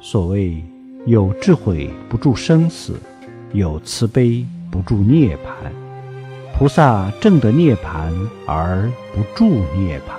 所谓有智慧不住生死，有慈悲不住涅槃。菩萨正得涅槃而不住涅槃。